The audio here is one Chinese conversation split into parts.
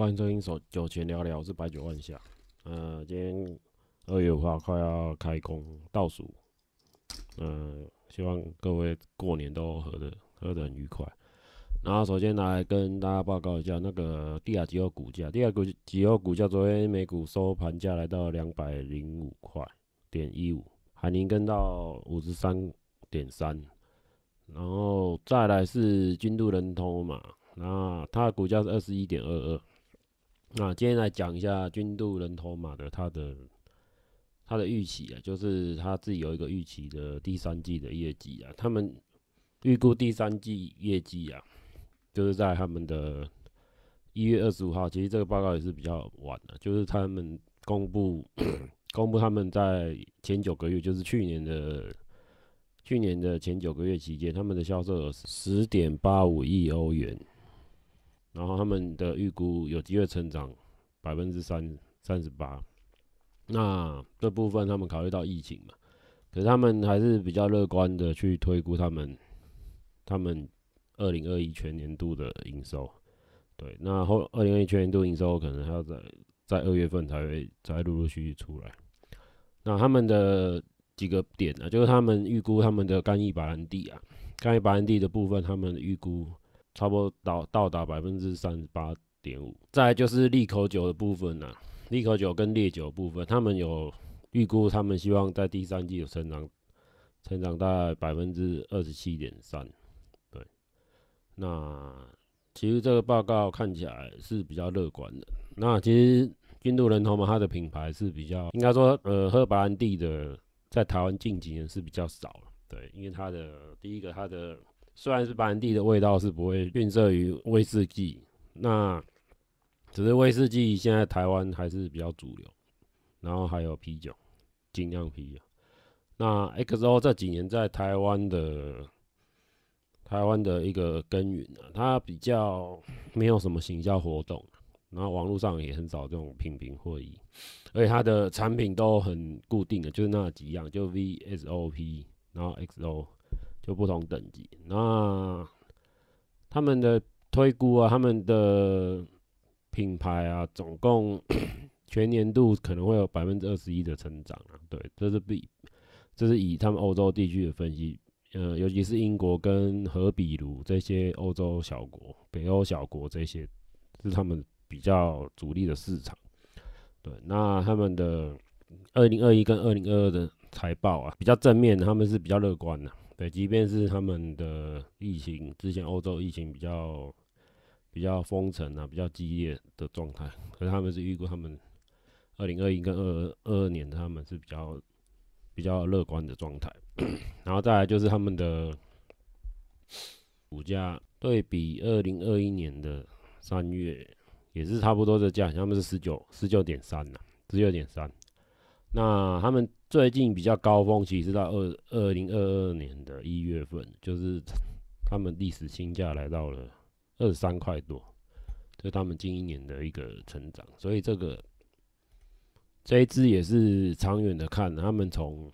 欢迎收听手酒前聊聊，我是白酒万下。呃，今天二月五号快要开工倒数，呃，希望各位过年都喝的喝得很愉快。然后首先来跟大家报告一下那个帝亚吉欧股价，帝亚吉欧股价昨天美股收盘价来到两百零五块点一五，海宁跟到五十三点三，然后再来是君度人通嘛，那它的股价是二十一点二二。那今天来讲一下君度人头马的它的它的预期啊，就是他自己有一个预期的第三季的业绩啊，他们预估第三季业绩啊。就是在他们的一月二十五号，其实这个报告也是比较晚的，就是他们公布 公布他们在前九个月，就是去年的去年的前九个月期间，他们的销售额十点八五亿欧元，然后他们的预估有机会成长百分之三三十八。那这部分他们考虑到疫情嘛，可是他们还是比较乐观的去推估他们他们。二零二一全年度的营收，对，那后二零二一全年度营收可能还要在在二月份才会才陆陆续续出来。那他们的几个点呢、啊，就是他们预估他们的干邑白兰地啊，干邑白兰地的部分，他们预估差不多到到达百分之三十八点五。再就是利口酒的部分呢、利口酒跟烈酒部分，他们有预估，他们希望在第三季有成长，成长大概百分之二十七点三。对那其实这个报告看起来是比较乐观的。那其实君度人头嘛它的品牌是比较，应该说，呃，喝白兰地的在台湾近几年是比较少了。对，因为它的第一个，它的虽然是白兰地的味道是不会逊色于威士忌，那只是威士忌现在台湾还是比较主流。然后还有啤酒，精酿啤酒。那 XO 这几年在台湾的。台湾的一个耕耘啊，它比较没有什么行销活动，然后网络上也很少这种品评会议，而且它的产品都很固定的，就是那几样，就 VSOP，然后 XO，不同等级。那他们的推估啊，他们的品牌啊，总共 全年度可能会有百分之二十一的成长啊。对，这是比，这是以他们欧洲地区的分析。呃，尤其是英国跟和比卢这些欧洲小国、北欧小国这些，是他们比较主力的市场。对，那他们的二零二一跟二零二二的财报啊，比较正面，他们是比较乐观的。对，即便是他们的疫情之前，欧洲疫情比较比较封城啊，比较激烈的状态，可是他们是预估他们二零二一跟二二二年，他们是比较。比较乐观的状态，然后再来就是他们的股价对比二零二一年的三月也是差不多的价，他们是十九十九点三呐，十九点三。那他们最近比较高峰期是到二二零二二年的一月份，就是他们历史新价来到了二十三块多，这是他们近一年的一个成长，所以这个。这一支也是长远的看，他们从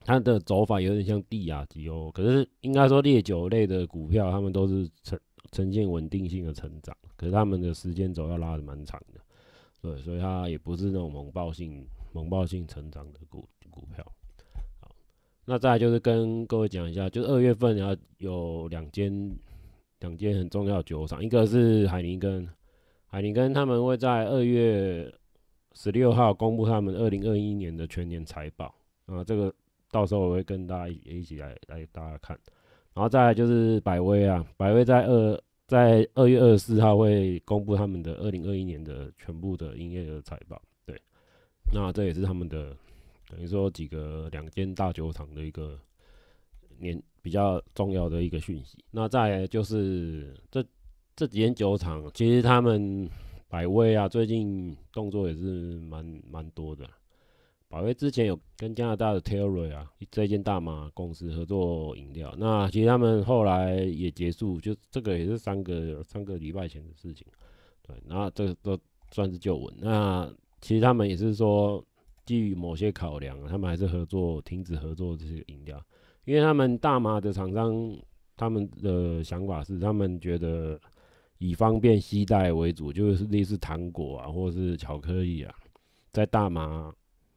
它的走法有点像地亚吉欧，可是应该说烈酒类的股票，他们都是呈呈现稳定性的成长，可是他们的时间轴要拉得蛮长的，对，所以它也不是那种猛爆性猛爆性成长的股股票。好，那再来就是跟各位讲一下，就是二月份要有两间两间很重要的酒厂，一个是海宁根，海宁根他们会在二月。十六号公布他们二零二一年的全年财报啊，这个到时候我会跟大家一起来来大家看，然后再来就是百威啊，百威在二在二月二十四号会公布他们的二零二一年的全部的营业额财报，那这也是他们的等于说几个两间大酒厂的一个年比较重要的一个讯息，那再来就是这这几间酒厂其实他们。百威啊，最近动作也是蛮蛮多的。百威之前有跟加拿大的 Terry 啊这间大马公司合作饮料，那其实他们后来也结束，就这个也是三个三个礼拜前的事情。对，那这个都算是旧闻。那其实他们也是说，基于某些考量，他们还是合作停止合作这些饮料，因为他们大麻的厂商他们的想法是，他们觉得。以方便携带为主，就是类似糖果啊，或是巧克力啊，在大麻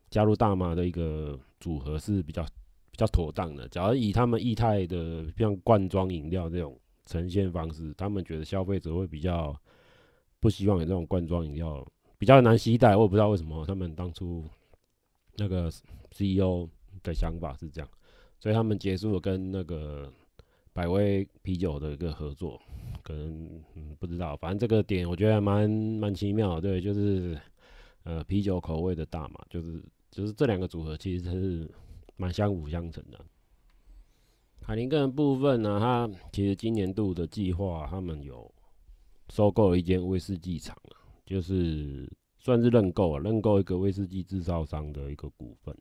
加入大麻的一个组合是比较比较妥当的。假如以他们液态的像罐装饮料这种呈现方式，他们觉得消费者会比较不希望有这种罐装饮料，比较难携带。我也不知道为什么他们当初那个 CEO 的想法是这样，所以他们结束了跟那个百威啤酒的一个合作。可能不知道，反正这个点我觉得蛮蛮奇妙，对，就是呃啤酒口味的大麻，就是就是这两个组合其实是蛮相辅相成的。海林根的部分呢，它其实今年度的计划，他们有收购了一间威士忌厂，就是算是认购啊，认购一个威士忌制造商的一个股份。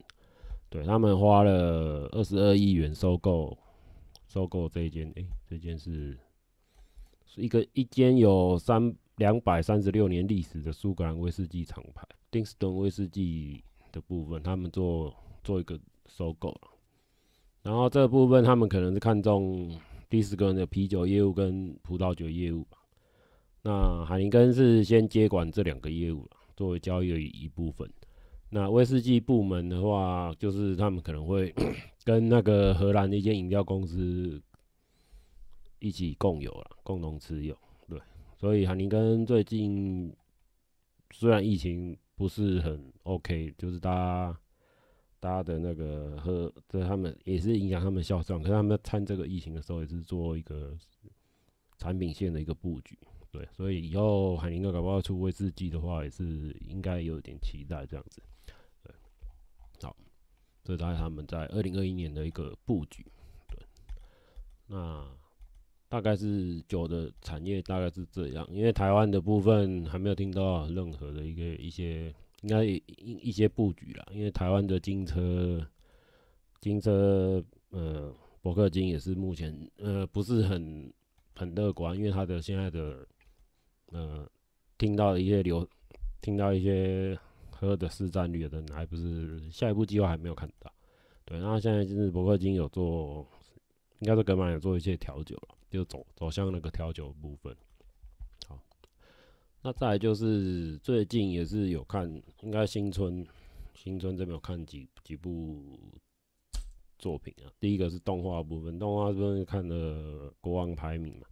对，他们花了二十二亿元收购收购这一间，哎，这间是。是一个一间有三两百三十六年历史的苏格兰威士忌厂牌，丁斯顿威士忌的部分，他们做做一个收购，然后这部分他们可能是看中迪斯根的啤酒业务跟葡萄酒业务吧。那海尼根是先接管这两个业务，作为交易的一部分。那威士忌部门的话，就是他们可能会 跟那个荷兰的一间饮料公司。一起共有了，共同持有，对，所以海尼根最近虽然疫情不是很 OK，就是大家大家的那个喝，这他们也是影响他们销售，可是他们在趁这个疫情的时候也是做一个产品线的一个布局，对，所以以后海宁哥搞不好出威士忌的话，也是应该有点期待这样子，对，好，这大概他们在二零二一年的一个布局，对，那。大概是酒的产业大概是这样，因为台湾的部分还没有听到任何的一个一些应该一一些布局啦，因为台湾的金车金车呃伯克金也是目前呃不是很很乐观，因为它的现在的呃听到一些流听到一些喝的市占率的人还不是下一步计划还没有看到，对，然后现在就是伯克金有做，应该是格马有做一些调酒了。就走走向那个调酒部分，好，那再来就是最近也是有看，应该新春新春这边有看几几部作品啊。第一个是动画部分，动画部分看了《国王排名》嘛，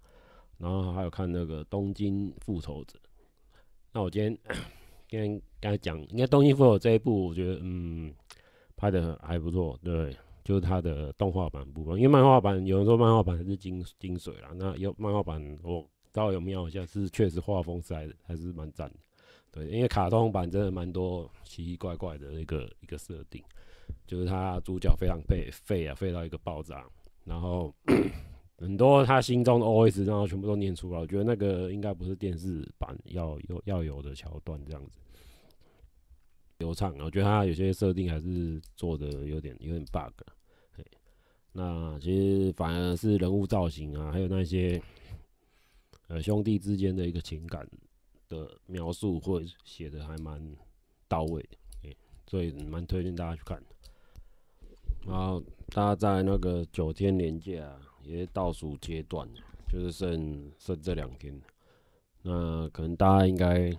然后还有看那个《东京复仇者》。那我今天 今天刚才讲，应该《东京复仇者》这一部，我觉得嗯拍的还不错，对。就是它的动画版部分，因为漫画版有人说漫画版还是精精髓啦，那有漫画版我倒有瞄一下，是确实画风是还还是蛮赞的，对，因为卡通版真的蛮多奇奇怪怪的一个一个设定，就是他主角非常废废啊，废到一个爆炸，然后很多他心中的 OS，然后全部都念出来，我觉得那个应该不是电视版要有要有的桥段这样子。流畅，我觉得他有些设定还是做的有点有点 bug。那其实反而是人物造型啊，还有那些呃兄弟之间的一个情感的描述，会写的还蛮到位的，所以蛮推荐大家去看。然后大家在那个九天连假也是倒数阶段，就是剩剩这两天，那可能大家应该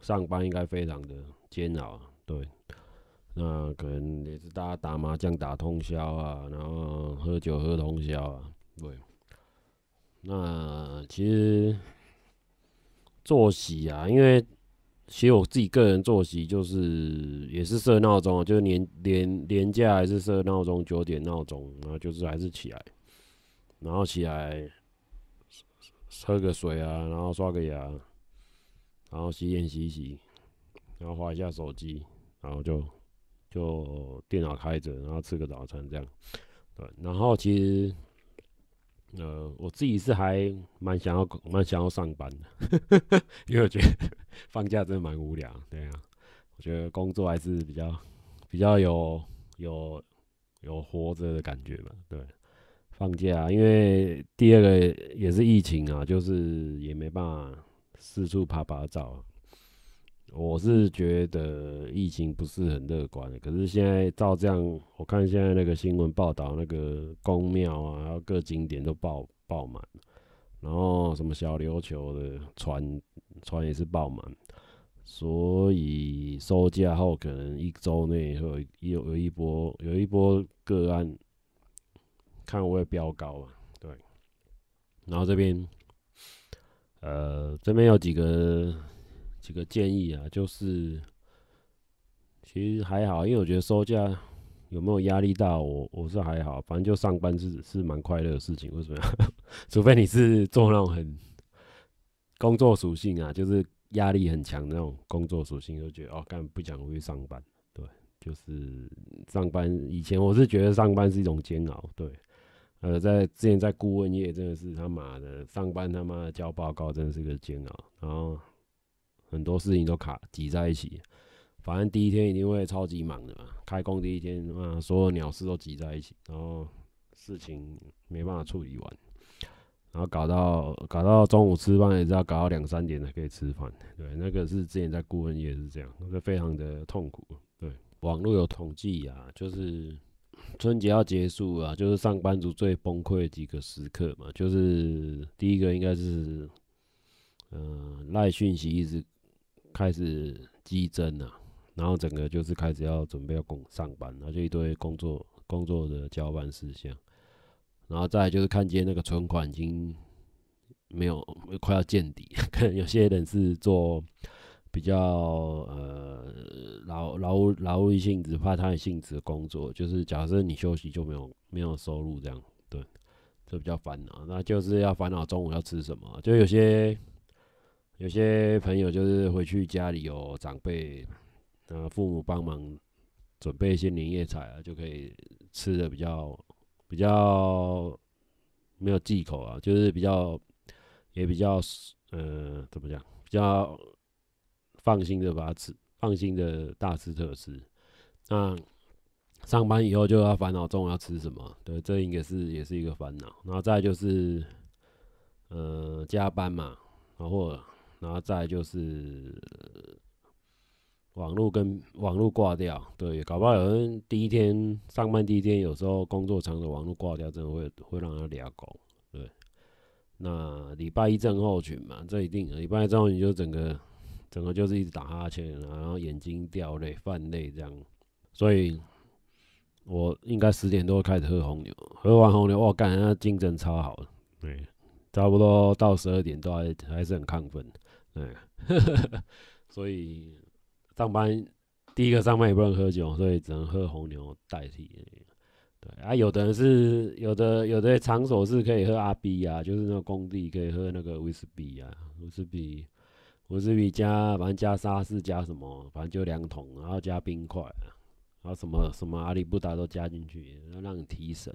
上班应该非常的煎熬，对。那可能也是大家打麻将打通宵啊，然后喝酒喝通宵啊，对。那其实作息啊，因为其实我自己个人作息就是也是设闹钟，就是年年年假还是设闹钟九点闹钟，然后就是还是起来，然后起来喝个水啊，然后刷个牙，然后洗脸洗洗，然后划一下手机，然后就。就电脑开着，然后吃个早餐这样，对。然后其实，呃，我自己是还蛮想要蛮想要上班的，因为我觉得放假真的蛮无聊，对啊。我觉得工作还是比较比较有有有活着的感觉嘛，对。放假，因为第二个也是疫情啊，就是也没办法四处趴趴走。我是觉得疫情不是很乐观，可是现在照这样，我看现在那个新闻报道，那个宫庙啊，然后各景点都爆爆满，然后什么小琉球的船船也是爆满，所以收假后可能一周内会有有一波有一波个案，看会飙高啊，对，然后这边呃这边有几个几个建议啊，就是其实还好，因为我觉得收假。有没有压力大？我我是还好，反正就上班是是蛮快乐的事情。为什么？除非你是做那种很工作属性啊，就是压力很强那种工作属性，就觉得哦，干不想回去上班。对，就是上班以前我是觉得上班是一种煎熬。对，呃，在之前在顾问业真的是他妈的上班他妈的交报告真的是个煎熬，然后很多事情都卡挤在一起。反正第一天一定会超级忙的嘛，开工第一天啊，所有鸟事都挤在一起，然后事情没办法处理完，然后搞到搞到中午吃饭也是要搞到两三点才可以吃饭。对，那个是之前在顾问业是这样，那非常的痛苦。对，网络有统计啊，就是春节要结束啊，就是上班族最崩溃的几个时刻嘛，就是第一个应该是，嗯，赖讯息一直开始激增啊。然后整个就是开始要准备要工上班，然后就一堆工作工作的交办事项，然后再就是看见那个存款已经没有快要见底，可能有些人是做比较呃劳劳务劳务性质、怕他的性质的工作，就是假设你休息就没有没有收入这样，对，这比较烦恼。那就是要烦恼中午要吃什么，就有些有些朋友就是回去家里有长辈。呃，父母帮忙准备一些年夜菜啊，就可以吃的比较比较没有忌口啊，就是比较也比较呃怎么讲，比较放心的把它吃，放心的大吃特吃。那上班以后就要烦恼中午要吃什么，对，这应该是也是一个烦恼。然后再就是呃加班嘛，然后然后再就是。网络跟网络挂掉，对，搞不好有人第一天上班第一天，有时候工作长的网络挂掉，真的会会让他俩狗。对，那礼拜一症候群嘛，这一定，礼拜一症候群就整个整个就是一直打哈欠，然后眼睛掉泪、泛泪这样。所以，我应该十点多开始喝红牛，喝完红牛，我感觉那精神超好，对，差不多到十二点都还还是很亢奋，对，所以。上班第一个上班也不能喝酒，所以只能喝红牛代替。对啊，有的人是有的有的场所是可以喝阿 B 啊，就是那个工地可以喝那个威士比啊，威士比威士比加反正加沙士加什么，反正就两桶，然后加冰块，然后什么什么阿里不达都加进去，要让你提神。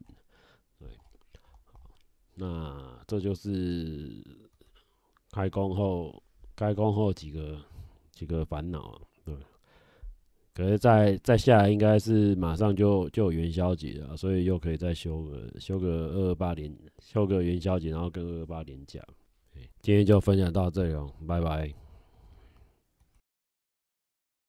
对，那这就是开工后开工后几个几个烦恼。对，可是再再下来应该是马上就就有元宵节了，所以又可以再休个休个二二八连休个元宵节，然后跟二二八连假。今天就分享到这里哦，拜拜。